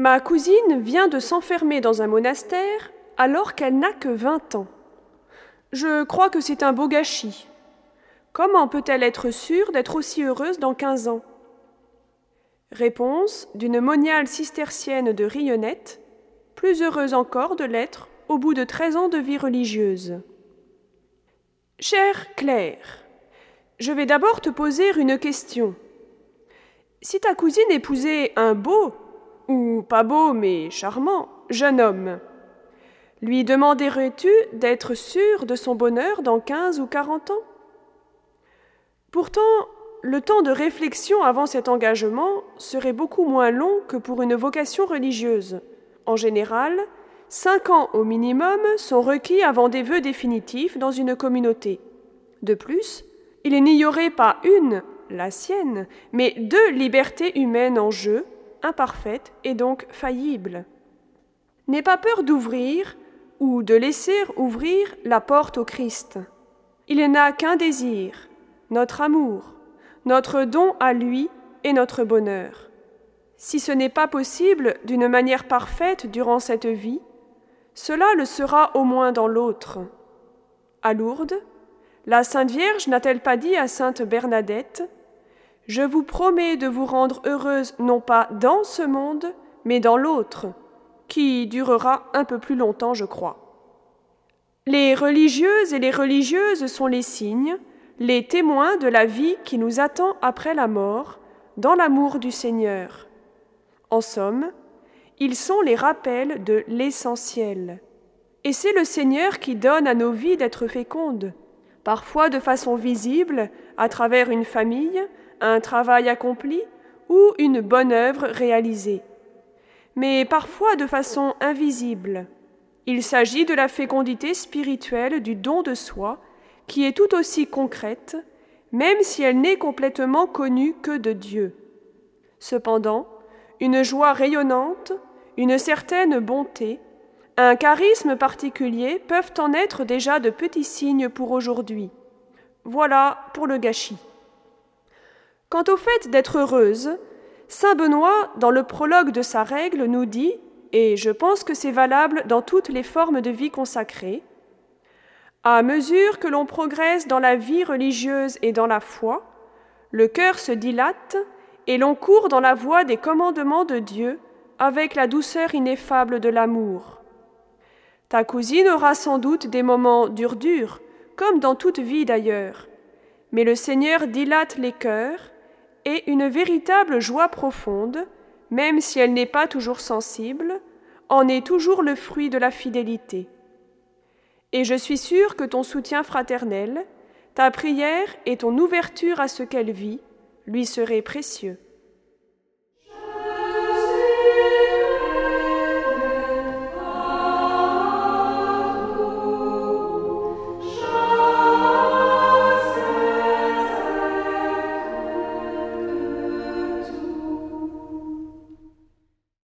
Ma cousine vient de s'enfermer dans un monastère alors qu'elle n'a que vingt ans. Je crois que c'est un beau gâchis. Comment peut-elle être sûre d'être aussi heureuse dans quinze ans? Réponse d'une moniale cistercienne de Rayonnette, plus heureuse encore de l'être au bout de treize ans de vie religieuse. Chère Claire, je vais d'abord te poser une question. Si ta cousine épousait un beau, ou pas beau mais charmant, jeune homme, lui demanderais-tu d'être sûr de son bonheur dans quinze ou quarante ans? Pourtant, le temps de réflexion avant cet engagement serait beaucoup moins long que pour une vocation religieuse. En général, cinq ans au minimum sont requis avant des vœux définitifs dans une communauté. De plus, il n'y aurait pas une, la sienne, mais deux libertés humaines en jeu, imparfaites et donc faillibles. N'aie pas peur d'ouvrir ou de laisser ouvrir la porte au Christ. Il n'a qu'un désir, notre amour, notre don à lui et notre bonheur. Si ce n'est pas possible d'une manière parfaite durant cette vie, cela le sera au moins dans l'autre. À Lourdes, la Sainte Vierge n'a-t-elle pas dit à Sainte Bernadette Je vous promets de vous rendre heureuse non pas dans ce monde, mais dans l'autre, qui durera un peu plus longtemps, je crois. Les religieuses et les religieuses sont les signes, les témoins de la vie qui nous attend après la mort, dans l'amour du Seigneur. En somme, ils sont les rappels de l'essentiel. Et c'est le Seigneur qui donne à nos vies d'être fécondes, parfois de façon visible, à travers une famille, un travail accompli ou une bonne œuvre réalisée, mais parfois de façon invisible. Il s'agit de la fécondité spirituelle du don de soi qui est tout aussi concrète, même si elle n'est complètement connue que de Dieu. Cependant, une joie rayonnante, une certaine bonté, un charisme particulier peuvent en être déjà de petits signes pour aujourd'hui. Voilà pour le gâchis. Quant au fait d'être heureuse, Saint Benoît, dans le prologue de sa règle, nous dit, et je pense que c'est valable dans toutes les formes de vie consacrée, à mesure que l'on progresse dans la vie religieuse et dans la foi, le cœur se dilate et l'on court dans la voie des commandements de Dieu avec la douceur ineffable de l'amour. Ta cousine aura sans doute des moments durs durs, comme dans toute vie d'ailleurs, mais le Seigneur dilate les cœurs et une véritable joie profonde, même si elle n'est pas toujours sensible, en est toujours le fruit de la fidélité. Et je suis sûre que ton soutien fraternel, ta prière et ton ouverture à ce qu'elle vit lui seraient précieux.